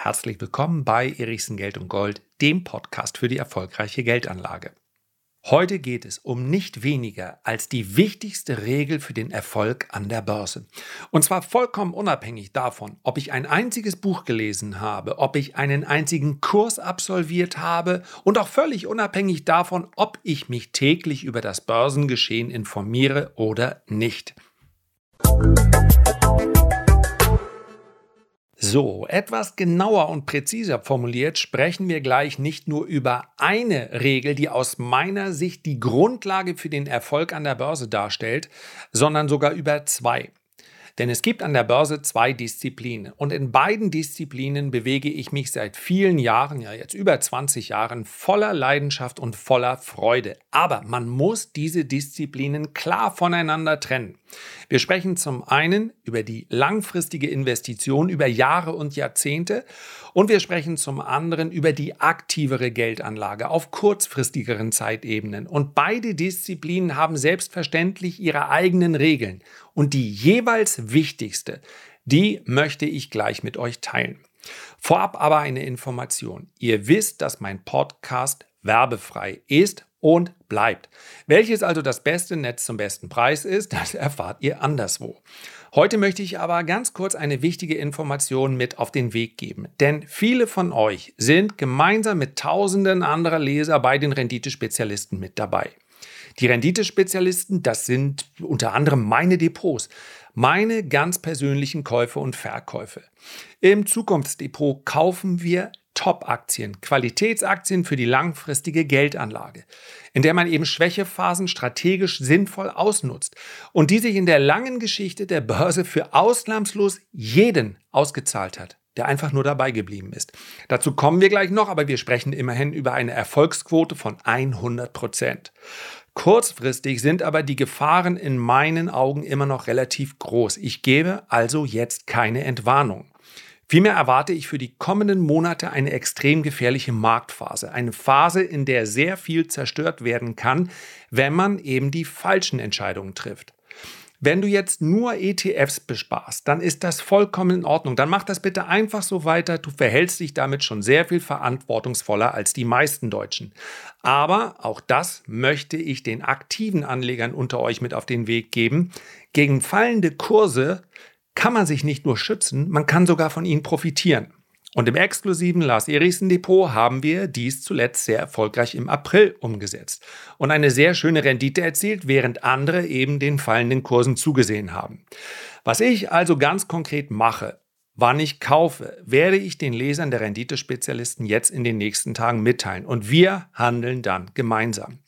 Herzlich willkommen bei Erichsen Geld und Gold, dem Podcast für die erfolgreiche Geldanlage. Heute geht es um nicht weniger als die wichtigste Regel für den Erfolg an der Börse. Und zwar vollkommen unabhängig davon, ob ich ein einziges Buch gelesen habe, ob ich einen einzigen Kurs absolviert habe und auch völlig unabhängig davon, ob ich mich täglich über das Börsengeschehen informiere oder nicht. So, etwas genauer und präziser formuliert sprechen wir gleich nicht nur über eine Regel, die aus meiner Sicht die Grundlage für den Erfolg an der Börse darstellt, sondern sogar über zwei. Denn es gibt an der Börse zwei Disziplinen und in beiden Disziplinen bewege ich mich seit vielen Jahren, ja jetzt über 20 Jahren, voller Leidenschaft und voller Freude. Aber man muss diese Disziplinen klar voneinander trennen. Wir sprechen zum einen über die langfristige Investition über Jahre und Jahrzehnte und wir sprechen zum anderen über die aktivere Geldanlage auf kurzfristigeren Zeitebenen. Und beide Disziplinen haben selbstverständlich ihre eigenen Regeln. Und die jeweils wichtigste, die möchte ich gleich mit euch teilen. Vorab aber eine Information. Ihr wisst, dass mein Podcast werbefrei ist und bleibt. Welches also das beste Netz zum besten Preis ist, das erfahrt ihr anderswo. Heute möchte ich aber ganz kurz eine wichtige Information mit auf den Weg geben. Denn viele von euch sind gemeinsam mit tausenden anderer Leser bei den Renditespezialisten mit dabei. Die Renditespezialisten, das sind unter anderem meine Depots, meine ganz persönlichen Käufe und Verkäufe. Im Zukunftsdepot kaufen wir Top-Aktien, Qualitätsaktien für die langfristige Geldanlage, in der man eben Schwächephasen strategisch sinnvoll ausnutzt und die sich in der langen Geschichte der Börse für ausnahmslos jeden ausgezahlt hat, der einfach nur dabei geblieben ist. Dazu kommen wir gleich noch, aber wir sprechen immerhin über eine Erfolgsquote von 100 Prozent. Kurzfristig sind aber die Gefahren in meinen Augen immer noch relativ groß. Ich gebe also jetzt keine Entwarnung. Vielmehr erwarte ich für die kommenden Monate eine extrem gefährliche Marktphase. Eine Phase, in der sehr viel zerstört werden kann, wenn man eben die falschen Entscheidungen trifft. Wenn du jetzt nur ETFs besparst, dann ist das vollkommen in Ordnung. Dann mach das bitte einfach so weiter. Du verhältst dich damit schon sehr viel verantwortungsvoller als die meisten Deutschen. Aber auch das möchte ich den aktiven Anlegern unter euch mit auf den Weg geben. Gegen fallende Kurse kann man sich nicht nur schützen, man kann sogar von ihnen profitieren. Und im exklusiven Lars Erichsen Depot haben wir dies zuletzt sehr erfolgreich im April umgesetzt und eine sehr schöne Rendite erzielt, während andere eben den fallenden Kursen zugesehen haben. Was ich also ganz konkret mache, wann ich kaufe, werde ich den Lesern der Renditespezialisten jetzt in den nächsten Tagen mitteilen und wir handeln dann gemeinsam.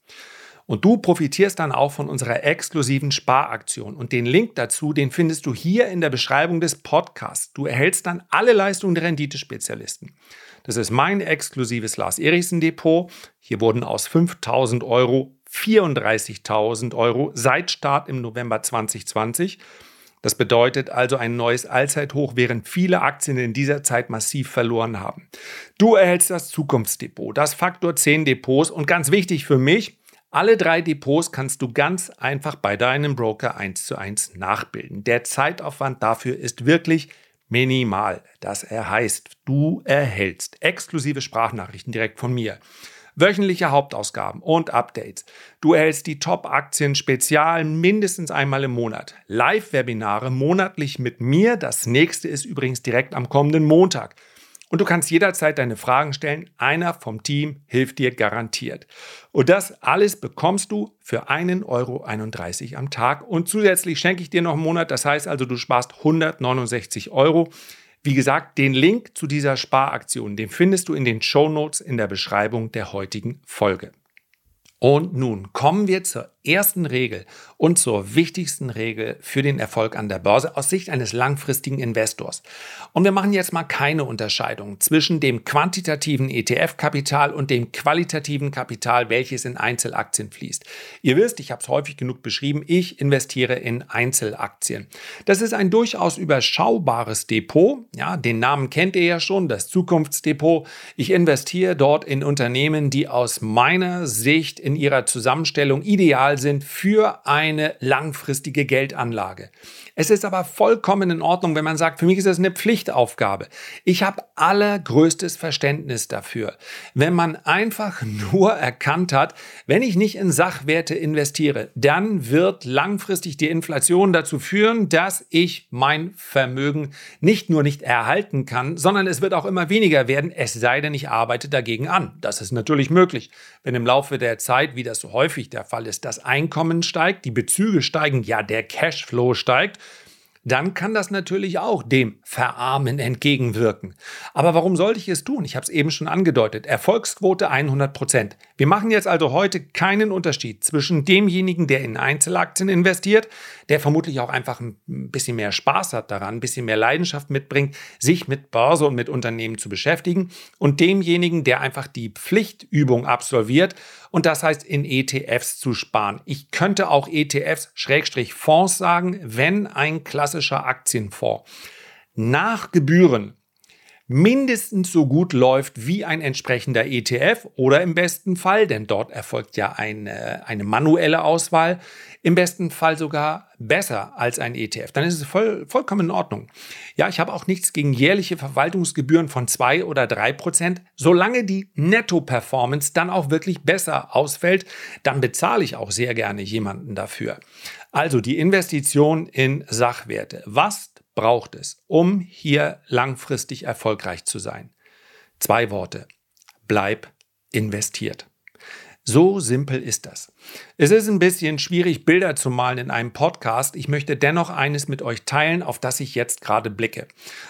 Und du profitierst dann auch von unserer exklusiven Sparaktion. Und den Link dazu, den findest du hier in der Beschreibung des Podcasts. Du erhältst dann alle Leistungen der Renditespezialisten. Das ist mein exklusives Lars Erichsen Depot. Hier wurden aus 5000 Euro 34.000 Euro seit Start im November 2020. Das bedeutet also ein neues Allzeithoch, während viele Aktien in dieser Zeit massiv verloren haben. Du erhältst das Zukunftsdepot, das Faktor 10 Depots und ganz wichtig für mich, alle drei Depots kannst du ganz einfach bei deinem Broker eins zu eins nachbilden. Der Zeitaufwand dafür ist wirklich minimal. Das heißt, du erhältst exklusive Sprachnachrichten direkt von mir wöchentliche Hauptausgaben und Updates. Du erhältst die Top-Aktien spezial mindestens einmal im Monat. Live-Webinare monatlich mit mir. Das nächste ist übrigens direkt am kommenden Montag. Und du kannst jederzeit deine Fragen stellen. Einer vom Team hilft dir garantiert. Und das alles bekommst du für 1,31 Euro am Tag. Und zusätzlich schenke ich dir noch einen Monat. Das heißt also, du sparst 169 Euro. Wie gesagt, den Link zu dieser Sparaktion, den findest du in den Show Notes in der Beschreibung der heutigen Folge. Und nun kommen wir zur ersten Regel und zur wichtigsten Regel für den Erfolg an der Börse aus Sicht eines langfristigen Investors. Und wir machen jetzt mal keine Unterscheidung zwischen dem quantitativen ETF-Kapital und dem qualitativen Kapital, welches in Einzelaktien fließt. Ihr wisst, ich habe es häufig genug beschrieben, ich investiere in Einzelaktien. Das ist ein durchaus überschaubares Depot. Ja, den Namen kennt ihr ja schon, das Zukunftsdepot. Ich investiere dort in Unternehmen, die aus meiner Sicht ihrer Zusammenstellung ideal sind für eine langfristige Geldanlage. Es ist aber vollkommen in Ordnung, wenn man sagt, für mich ist das eine Pflichtaufgabe. Ich habe allergrößtes Verständnis dafür, wenn man einfach nur erkannt hat, wenn ich nicht in Sachwerte investiere, dann wird langfristig die Inflation dazu führen, dass ich mein Vermögen nicht nur nicht erhalten kann, sondern es wird auch immer weniger werden, es sei denn, ich arbeite dagegen an. Das ist natürlich möglich. Wenn im Laufe der Zeit, wie das so häufig der Fall ist, das Einkommen steigt, die Bezüge steigen, ja, der Cashflow steigt, dann kann das natürlich auch dem Verarmen entgegenwirken. Aber warum sollte ich es tun? Ich habe es eben schon angedeutet. Erfolgsquote 100 Prozent. Wir machen jetzt also heute keinen Unterschied zwischen demjenigen, der in Einzelaktien investiert, der vermutlich auch einfach ein bisschen mehr Spaß hat daran, ein bisschen mehr Leidenschaft mitbringt, sich mit Börse und mit Unternehmen zu beschäftigen, und demjenigen, der einfach die Pflichtübung absolviert und das heißt in ETFs zu sparen. Ich könnte auch ETFs Schrägstrich Fonds sagen, wenn ein klassischer Aktienfonds nach Gebühren mindestens so gut läuft wie ein entsprechender ETF oder im besten Fall, denn dort erfolgt ja eine, eine manuelle Auswahl, im besten Fall sogar besser als ein ETF. Dann ist es voll, vollkommen in Ordnung. Ja, ich habe auch nichts gegen jährliche Verwaltungsgebühren von zwei oder drei Prozent. Solange die Netto-Performance dann auch wirklich besser ausfällt, dann bezahle ich auch sehr gerne jemanden dafür. Also die Investition in Sachwerte. Was braucht es, um hier langfristig erfolgreich zu sein? Zwei Worte. Bleib investiert. So simpel ist das. Es ist ein bisschen schwierig, Bilder zu malen in einem Podcast. Ich möchte dennoch eines mit euch teilen, auf das ich jetzt gerade blicke.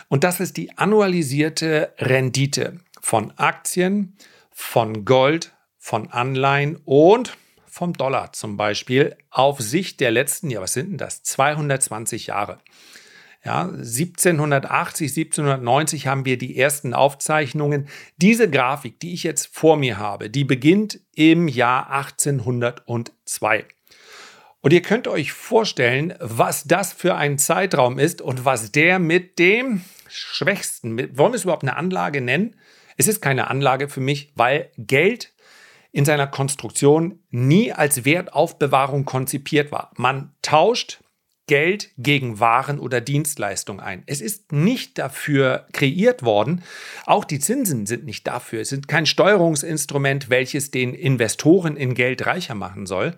Und das ist die annualisierte Rendite von Aktien, von Gold, von Anleihen und vom Dollar zum Beispiel auf Sicht der letzten, ja, was sind denn das? 220 Jahre. Ja, 1780, 1790 haben wir die ersten Aufzeichnungen. Diese Grafik, die ich jetzt vor mir habe, die beginnt im Jahr 1802. Und ihr könnt euch vorstellen, was das für ein Zeitraum ist und was der mit dem Schwächsten, mit, wollen wir es überhaupt eine Anlage nennen? Es ist keine Anlage für mich, weil Geld in seiner Konstruktion nie als Wertaufbewahrung konzipiert war. Man tauscht Geld gegen Waren oder Dienstleistungen ein. Es ist nicht dafür kreiert worden. Auch die Zinsen sind nicht dafür. Es sind kein Steuerungsinstrument, welches den Investoren in Geld reicher machen soll.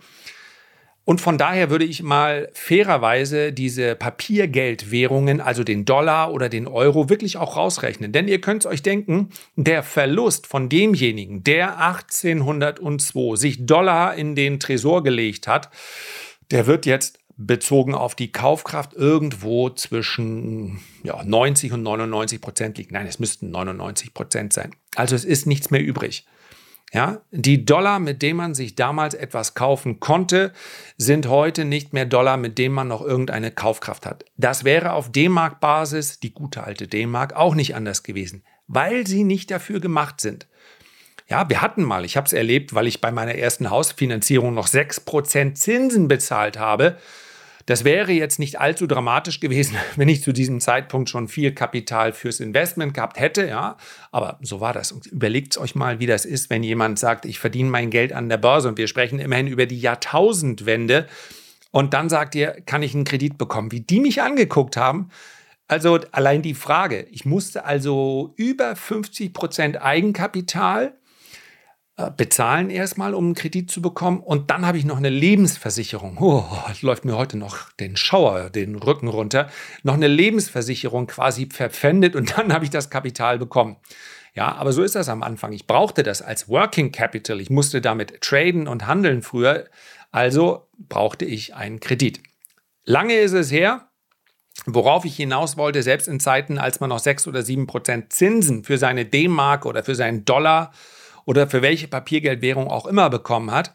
Und von daher würde ich mal fairerweise diese Papiergeldwährungen, also den Dollar oder den Euro, wirklich auch rausrechnen. Denn ihr könnt es euch denken, der Verlust von demjenigen, der 1802 sich Dollar in den Tresor gelegt hat, der wird jetzt bezogen auf die Kaufkraft irgendwo zwischen ja, 90 und 99 Prozent liegt. Nein, es müssten 99 Prozent sein. Also es ist nichts mehr übrig. Ja, die Dollar, mit denen man sich damals etwas kaufen konnte, sind heute nicht mehr Dollar, mit denen man noch irgendeine Kaufkraft hat. Das wäre auf D-Mark-Basis, die gute alte D-Mark, auch nicht anders gewesen, weil sie nicht dafür gemacht sind. Ja, wir hatten mal, ich habe es erlebt, weil ich bei meiner ersten Hausfinanzierung noch 6% Zinsen bezahlt habe. Das wäre jetzt nicht allzu dramatisch gewesen, wenn ich zu diesem Zeitpunkt schon viel Kapital fürs Investment gehabt hätte, ja. Aber so war das. Und überlegt euch mal, wie das ist, wenn jemand sagt, ich verdiene mein Geld an der Börse und wir sprechen immerhin über die Jahrtausendwende. Und dann sagt ihr, kann ich einen Kredit bekommen? Wie die mich angeguckt haben, also allein die Frage, ich musste also über 50 Prozent Eigenkapital bezahlen erstmal, um einen Kredit zu bekommen. Und dann habe ich noch eine Lebensversicherung. Oh, läuft mir heute noch den Schauer, den Rücken runter. Noch eine Lebensversicherung quasi verpfändet und dann habe ich das Kapital bekommen. Ja, aber so ist das am Anfang. Ich brauchte das als Working Capital. Ich musste damit traden und handeln früher. Also brauchte ich einen Kredit. Lange ist es her. Worauf ich hinaus wollte, selbst in Zeiten, als man noch sechs oder sieben Prozent Zinsen für seine D-Mark oder für seinen Dollar oder für welche Papiergeldwährung auch immer bekommen hat,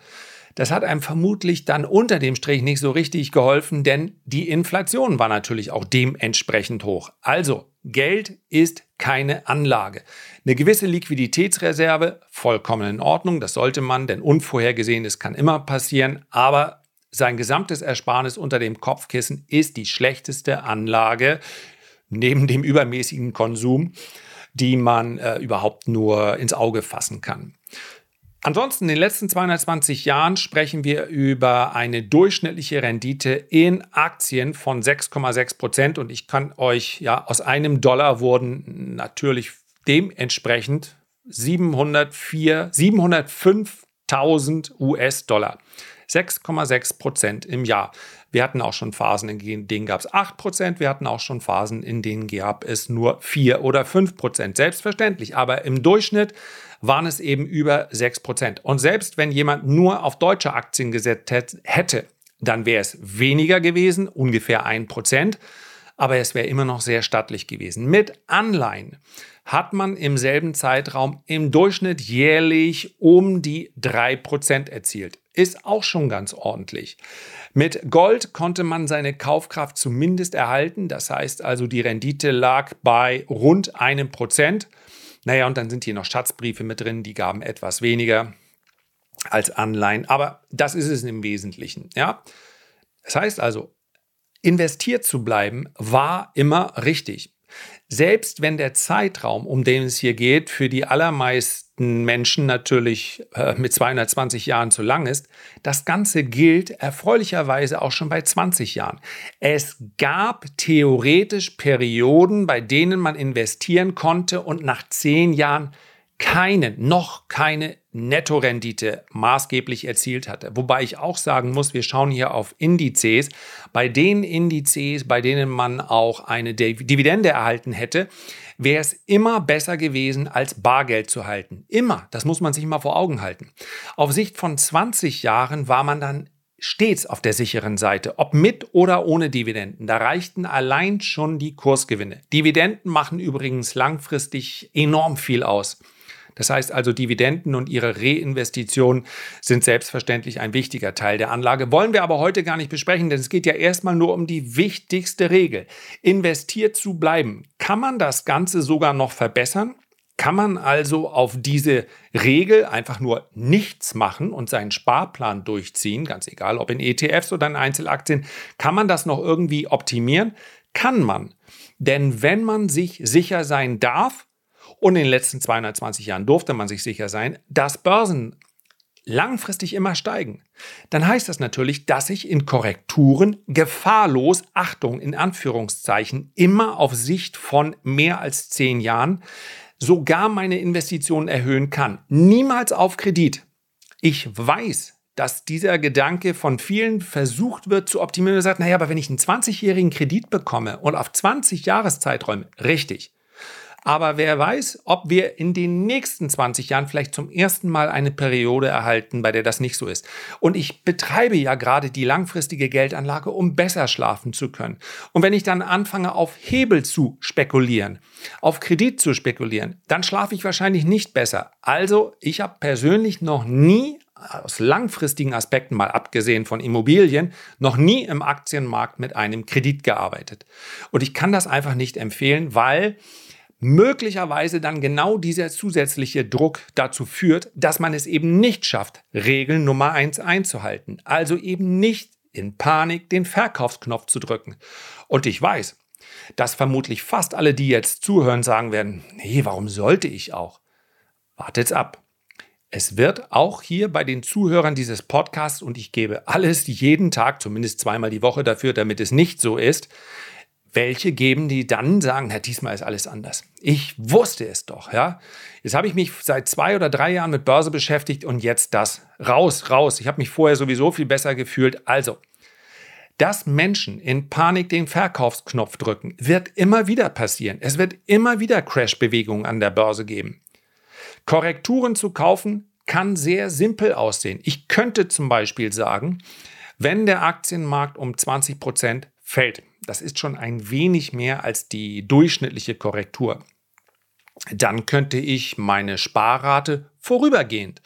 das hat einem vermutlich dann unter dem Strich nicht so richtig geholfen, denn die Inflation war natürlich auch dementsprechend hoch. Also, Geld ist keine Anlage. Eine gewisse Liquiditätsreserve, vollkommen in Ordnung, das sollte man, denn Unvorhergesehenes kann immer passieren, aber sein gesamtes Ersparnis unter dem Kopfkissen ist die schlechteste Anlage neben dem übermäßigen Konsum die man äh, überhaupt nur ins Auge fassen kann. Ansonsten in den letzten 220 Jahren sprechen wir über eine durchschnittliche Rendite in Aktien von 6,6 Prozent und ich kann euch ja aus einem Dollar wurden natürlich dementsprechend 704, 705.000 US-Dollar. 6,6 Prozent im Jahr. Wir hatten auch schon Phasen, in denen gab es 8 Prozent. Wir hatten auch schon Phasen, in denen gab es nur 4 oder 5 Prozent. Selbstverständlich. Aber im Durchschnitt waren es eben über 6 Prozent. Und selbst wenn jemand nur auf deutsche Aktien gesetzt hätte, dann wäre es weniger gewesen, ungefähr 1 Prozent. Aber es wäre immer noch sehr stattlich gewesen. Mit Anleihen hat man im selben Zeitraum im Durchschnitt jährlich um die 3% erzielt. Ist auch schon ganz ordentlich. Mit Gold konnte man seine Kaufkraft zumindest erhalten. Das heißt also, die Rendite lag bei rund einem Prozent. Naja, und dann sind hier noch Schatzbriefe mit drin, die gaben etwas weniger als Anleihen. Aber das ist es im Wesentlichen. Ja? Das heißt also, investiert zu bleiben war immer richtig. Selbst wenn der Zeitraum, um den es hier geht, für die allermeisten Menschen natürlich äh, mit 220 Jahren zu lang ist, das Ganze gilt erfreulicherweise auch schon bei 20 Jahren. Es gab theoretisch Perioden, bei denen man investieren konnte und nach 10 Jahren keine, noch keine Nettorendite maßgeblich erzielt hatte. Wobei ich auch sagen muss, wir schauen hier auf Indizes. Bei den Indizes, bei denen man auch eine Dividende erhalten hätte, wäre es immer besser gewesen, als Bargeld zu halten. Immer. Das muss man sich mal vor Augen halten. Auf Sicht von 20 Jahren war man dann stets auf der sicheren Seite, ob mit oder ohne Dividenden. Da reichten allein schon die Kursgewinne. Dividenden machen übrigens langfristig enorm viel aus. Das heißt also, Dividenden und ihre Reinvestition sind selbstverständlich ein wichtiger Teil der Anlage. Wollen wir aber heute gar nicht besprechen, denn es geht ja erstmal nur um die wichtigste Regel. Investiert zu bleiben. Kann man das Ganze sogar noch verbessern? Kann man also auf diese Regel einfach nur nichts machen und seinen Sparplan durchziehen, ganz egal ob in ETFs oder in Einzelaktien, kann man das noch irgendwie optimieren? Kann man. Denn wenn man sich sicher sein darf, und in den letzten 220 Jahren durfte man sich sicher sein, dass Börsen langfristig immer steigen, dann heißt das natürlich, dass ich in Korrekturen gefahrlos, Achtung in Anführungszeichen, immer auf Sicht von mehr als zehn Jahren sogar meine Investitionen erhöhen kann. Niemals auf Kredit. Ich weiß, dass dieser Gedanke von vielen versucht wird zu optimieren und sagt, naja, aber wenn ich einen 20-jährigen Kredit bekomme und auf 20 Jahreszeiträume, richtig, aber wer weiß, ob wir in den nächsten 20 Jahren vielleicht zum ersten Mal eine Periode erhalten, bei der das nicht so ist. Und ich betreibe ja gerade die langfristige Geldanlage, um besser schlafen zu können. Und wenn ich dann anfange, auf Hebel zu spekulieren, auf Kredit zu spekulieren, dann schlafe ich wahrscheinlich nicht besser. Also, ich habe persönlich noch nie aus langfristigen Aspekten mal abgesehen von Immobilien, noch nie im Aktienmarkt mit einem Kredit gearbeitet. Und ich kann das einfach nicht empfehlen, weil möglicherweise dann genau dieser zusätzliche Druck dazu führt, dass man es eben nicht schafft, Regel Nummer eins einzuhalten. Also eben nicht in Panik den Verkaufsknopf zu drücken. Und ich weiß, dass vermutlich fast alle, die jetzt zuhören, sagen werden, nee, warum sollte ich auch? Wartet's ab. Es wird auch hier bei den Zuhörern dieses Podcasts, und ich gebe alles jeden Tag, zumindest zweimal die Woche dafür, damit es nicht so ist, welche geben, die dann sagen, Herr, diesmal ist alles anders. Ich wusste es doch, ja. Jetzt habe ich mich seit zwei oder drei Jahren mit Börse beschäftigt und jetzt das. Raus, raus. Ich habe mich vorher sowieso viel besser gefühlt. Also, dass Menschen in Panik den Verkaufsknopf drücken, wird immer wieder passieren. Es wird immer wieder Crash-Bewegungen an der Börse geben. Korrekturen zu kaufen kann sehr simpel aussehen. Ich könnte zum Beispiel sagen, wenn der Aktienmarkt um 20 Prozent fällt, das ist schon ein wenig mehr als die durchschnittliche Korrektur. Dann könnte ich meine Sparrate vorübergehend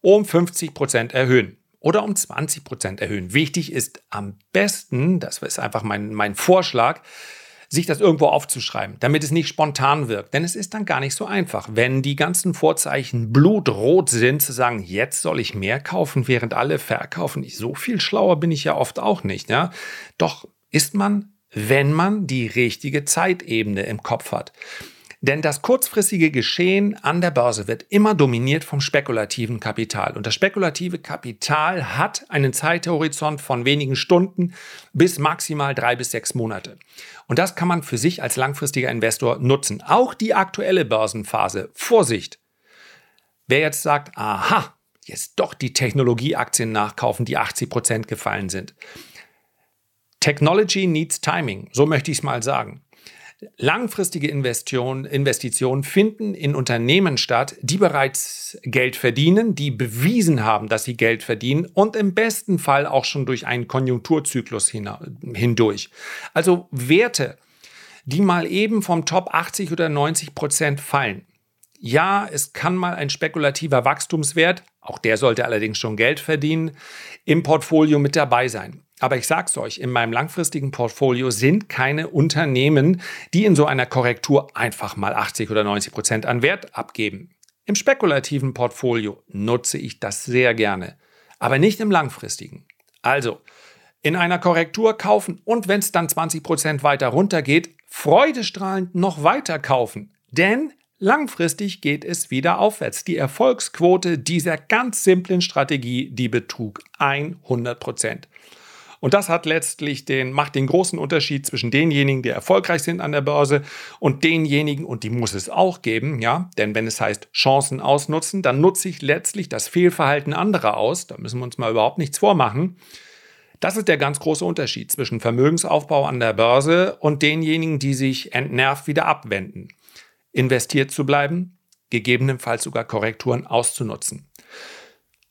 um 50 Prozent erhöhen oder um 20 Prozent erhöhen. Wichtig ist am besten, das ist einfach mein, mein Vorschlag, sich das irgendwo aufzuschreiben, damit es nicht spontan wirkt. Denn es ist dann gar nicht so einfach, wenn die ganzen Vorzeichen blutrot sind, zu sagen, jetzt soll ich mehr kaufen, während alle verkaufen. So viel schlauer bin ich ja oft auch nicht. Ja? Doch ist man wenn man die richtige Zeitebene im Kopf hat. Denn das kurzfristige Geschehen an der Börse wird immer dominiert vom spekulativen Kapital. Und das spekulative Kapital hat einen Zeithorizont von wenigen Stunden bis maximal drei bis sechs Monate. Und das kann man für sich als langfristiger Investor nutzen. Auch die aktuelle Börsenphase. Vorsicht! Wer jetzt sagt, aha, jetzt doch die Technologieaktien nachkaufen, die 80 Prozent gefallen sind. Technology needs timing, so möchte ich es mal sagen. Langfristige Investitionen, Investitionen finden in Unternehmen statt, die bereits Geld verdienen, die bewiesen haben, dass sie Geld verdienen und im besten Fall auch schon durch einen Konjunkturzyklus hindurch. Also Werte, die mal eben vom Top 80 oder 90 Prozent fallen. Ja, es kann mal ein spekulativer Wachstumswert, auch der sollte allerdings schon Geld verdienen, im Portfolio mit dabei sein. Aber ich sag's euch, in meinem langfristigen Portfolio sind keine Unternehmen, die in so einer Korrektur einfach mal 80 oder 90 Prozent an Wert abgeben. Im spekulativen Portfolio nutze ich das sehr gerne, aber nicht im langfristigen. Also, in einer Korrektur kaufen und wenn es dann 20 Prozent weiter runtergeht, freudestrahlend noch weiter kaufen. Denn langfristig geht es wieder aufwärts. Die Erfolgsquote dieser ganz simplen Strategie, die betrug 100 Prozent. Und das hat letztlich den, macht den großen Unterschied zwischen denjenigen, die erfolgreich sind an der Börse und denjenigen, und die muss es auch geben, ja, denn wenn es heißt Chancen ausnutzen, dann nutze ich letztlich das Fehlverhalten anderer aus. Da müssen wir uns mal überhaupt nichts vormachen. Das ist der ganz große Unterschied zwischen Vermögensaufbau an der Börse und denjenigen, die sich entnervt wieder abwenden. Investiert zu bleiben, gegebenenfalls sogar Korrekturen auszunutzen.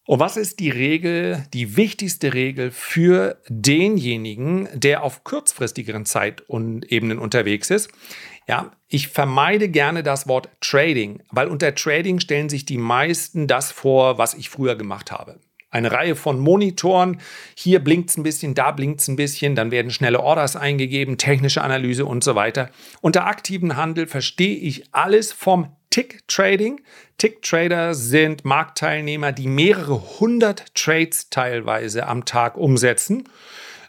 Und was ist die Regel, die wichtigste Regel für denjenigen, der auf kurzfristigeren Zeitebenen unterwegs ist? Ja, ich vermeide gerne das Wort Trading, weil unter Trading stellen sich die meisten das vor, was ich früher gemacht habe. Eine Reihe von Monitoren. Hier blinkt es ein bisschen, da blinkt es ein bisschen, dann werden schnelle Orders eingegeben, technische Analyse und so weiter. Unter aktiven Handel verstehe ich alles vom Tick Trading. Tick Trader sind Marktteilnehmer, die mehrere hundert Trades teilweise am Tag umsetzen.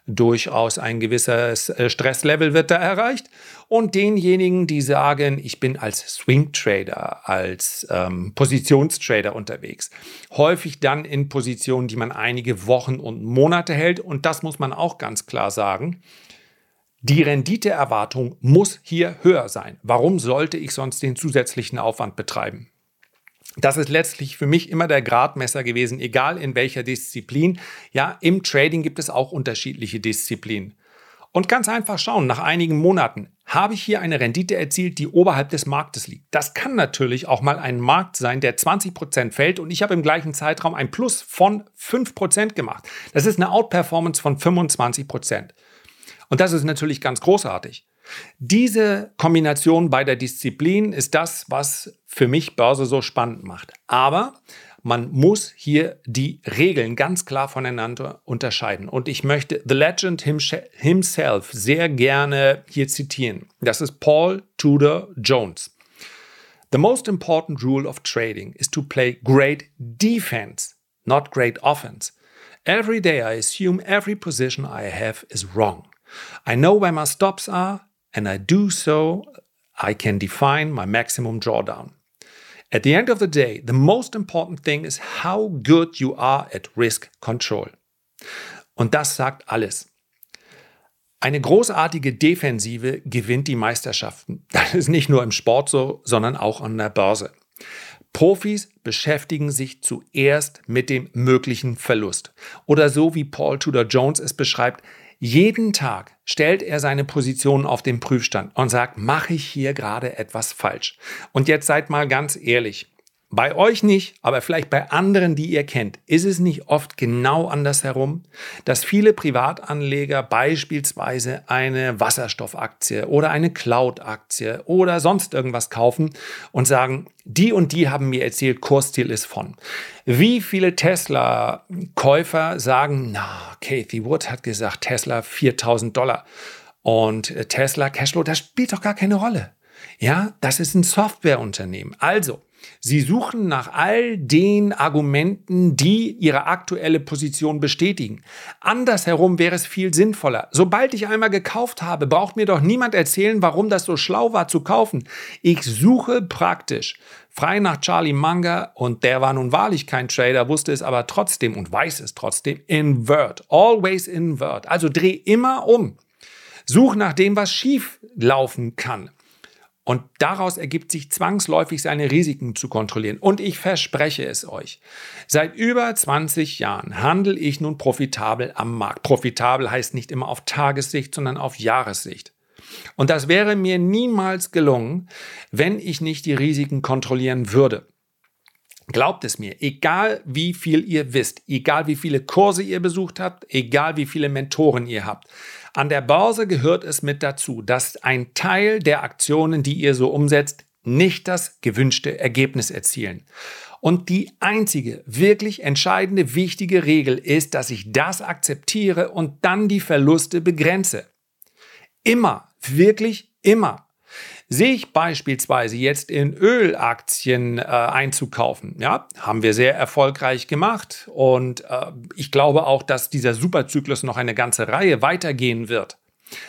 Durchaus ein gewisses äh, Stresslevel wird da erreicht. Und denjenigen, die sagen, ich bin als Swing Trader, als ähm, Positionstrader unterwegs. Häufig dann in Positionen, die man einige Wochen und Monate hält. Und das muss man auch ganz klar sagen. Die Renditeerwartung muss hier höher sein. Warum sollte ich sonst den zusätzlichen Aufwand betreiben? Das ist letztlich für mich immer der Gradmesser gewesen, egal in welcher Disziplin. Ja, im Trading gibt es auch unterschiedliche Disziplinen. Und ganz einfach schauen, nach einigen Monaten habe ich hier eine Rendite erzielt, die oberhalb des Marktes liegt. Das kann natürlich auch mal ein Markt sein, der 20% fällt und ich habe im gleichen Zeitraum ein Plus von 5% gemacht. Das ist eine Outperformance von 25%. Und das ist natürlich ganz großartig. Diese Kombination beider Disziplinen ist das, was für mich Börse so spannend macht. Aber man muss hier die Regeln ganz klar voneinander unterscheiden. Und ich möchte The Legend himself sehr gerne hier zitieren. Das ist Paul Tudor Jones. The most important rule of trading is to play great defense, not great offense. Every day I assume every position I have is wrong. I know where my stops are, and I do so, I can define my maximum drawdown. At the end of the day, the most important thing is how good you are at risk control. Und das sagt alles. Eine großartige Defensive gewinnt die Meisterschaften. Das ist nicht nur im Sport so, sondern auch an der Börse. Profis beschäftigen sich zuerst mit dem möglichen Verlust. Oder so wie Paul Tudor Jones es beschreibt, jeden Tag stellt er seine Position auf den Prüfstand und sagt, mache ich hier gerade etwas falsch? Und jetzt seid mal ganz ehrlich. Bei euch nicht, aber vielleicht bei anderen, die ihr kennt, ist es nicht oft genau andersherum, dass viele Privatanleger beispielsweise eine Wasserstoffaktie oder eine Cloud-Aktie oder sonst irgendwas kaufen und sagen, die und die haben mir erzählt, Kursziel ist von. Wie viele Tesla-Käufer sagen, na, Kathy Wood hat gesagt, Tesla 4000 Dollar und Tesla Cashflow, das spielt doch gar keine Rolle. Ja, das ist ein Softwareunternehmen. Also, Sie suchen nach all den Argumenten, die ihre aktuelle Position bestätigen. Andersherum wäre es viel sinnvoller. Sobald ich einmal gekauft habe, braucht mir doch niemand erzählen, warum das so schlau war zu kaufen. Ich suche praktisch. Frei nach Charlie Munger und der war nun wahrlich kein Trader, wusste es aber trotzdem und weiß es trotzdem. Invert. Always invert. Also dreh immer um. Such nach dem, was schief laufen kann. Und daraus ergibt sich zwangsläufig seine Risiken zu kontrollieren. Und ich verspreche es euch. Seit über 20 Jahren handle ich nun profitabel am Markt. Profitabel heißt nicht immer auf Tagessicht, sondern auf Jahressicht. Und das wäre mir niemals gelungen, wenn ich nicht die Risiken kontrollieren würde. Glaubt es mir, egal wie viel ihr wisst, egal wie viele Kurse ihr besucht habt, egal wie viele Mentoren ihr habt, an der Börse gehört es mit dazu, dass ein Teil der Aktionen, die ihr so umsetzt, nicht das gewünschte Ergebnis erzielen. Und die einzige wirklich entscheidende, wichtige Regel ist, dass ich das akzeptiere und dann die Verluste begrenze. Immer, wirklich immer. Sehe ich beispielsweise jetzt in Ölaktien äh, einzukaufen, ja, haben wir sehr erfolgreich gemacht und äh, ich glaube auch, dass dieser Superzyklus noch eine ganze Reihe weitergehen wird.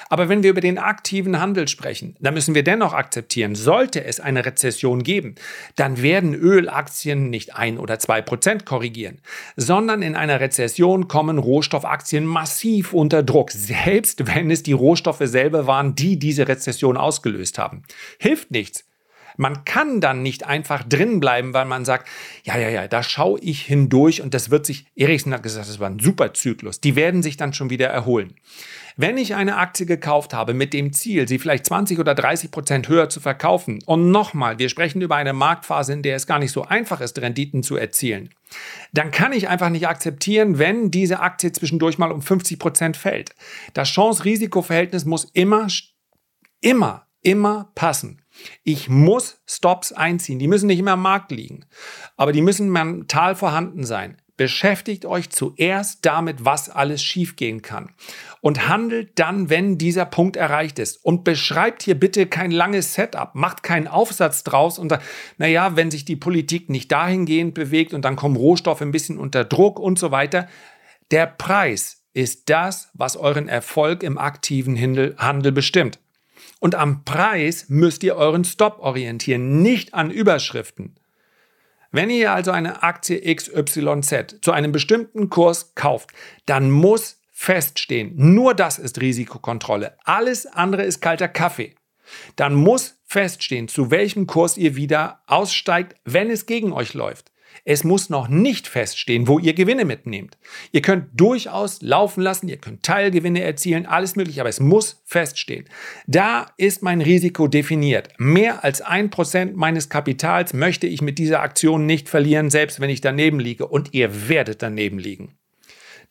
Aber wenn wir über den aktiven Handel sprechen, dann müssen wir dennoch akzeptieren, sollte es eine Rezession geben, dann werden Ölaktien nicht ein oder zwei Prozent korrigieren, sondern in einer Rezession kommen Rohstoffaktien massiv unter Druck, selbst wenn es die Rohstoffe selber waren, die diese Rezession ausgelöst haben. Hilft nichts. Man kann dann nicht einfach drin bleiben, weil man sagt, ja, ja, ja, da schaue ich hindurch und das wird sich, Erichsen hat gesagt, das war ein super Zyklus. Die werden sich dann schon wieder erholen. Wenn ich eine Aktie gekauft habe mit dem Ziel, sie vielleicht 20 oder 30 Prozent höher zu verkaufen, und nochmal, wir sprechen über eine Marktphase, in der es gar nicht so einfach ist, Renditen zu erzielen, dann kann ich einfach nicht akzeptieren, wenn diese Aktie zwischendurch mal um 50 Prozent fällt. Das Chance-Risiko-Verhältnis muss immer, immer, immer passen. Ich muss Stops einziehen. Die müssen nicht immer am Markt liegen, aber die müssen mental vorhanden sein. Beschäftigt euch zuerst damit, was alles schiefgehen kann. Und handelt dann, wenn dieser Punkt erreicht ist. Und beschreibt hier bitte kein langes Setup. Macht keinen Aufsatz draus und sagt, naja, wenn sich die Politik nicht dahingehend bewegt und dann kommen Rohstoffe ein bisschen unter Druck und so weiter. Der Preis ist das, was euren Erfolg im aktiven Handel bestimmt. Und am Preis müsst ihr euren Stop orientieren, nicht an Überschriften. Wenn ihr also eine Aktie XYZ zu einem bestimmten Kurs kauft, dann muss feststehen, nur das ist Risikokontrolle. Alles andere ist kalter Kaffee. Dann muss feststehen, zu welchem Kurs ihr wieder aussteigt, wenn es gegen euch läuft. Es muss noch nicht feststehen, wo ihr Gewinne mitnehmt. Ihr könnt durchaus laufen lassen, ihr könnt Teilgewinne erzielen, alles mögliche, aber es muss feststehen. Da ist mein Risiko definiert. Mehr als ein Prozent meines Kapitals möchte ich mit dieser Aktion nicht verlieren, selbst wenn ich daneben liege. Und ihr werdet daneben liegen.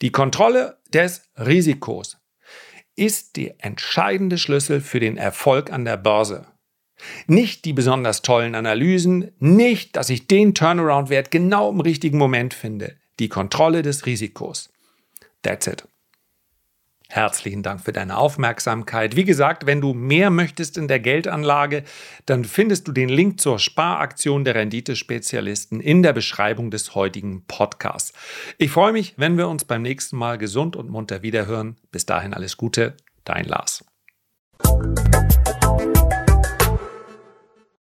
Die Kontrolle des Risikos ist der entscheidende Schlüssel für den Erfolg an der Börse. Nicht die besonders tollen Analysen, nicht, dass ich den Turnaround-Wert genau im richtigen Moment finde. Die Kontrolle des Risikos. That's it. Herzlichen Dank für deine Aufmerksamkeit. Wie gesagt, wenn du mehr möchtest in der Geldanlage, dann findest du den Link zur Sparaktion der Renditespezialisten in der Beschreibung des heutigen Podcasts. Ich freue mich, wenn wir uns beim nächsten Mal gesund und munter wiederhören. Bis dahin alles Gute, dein Lars.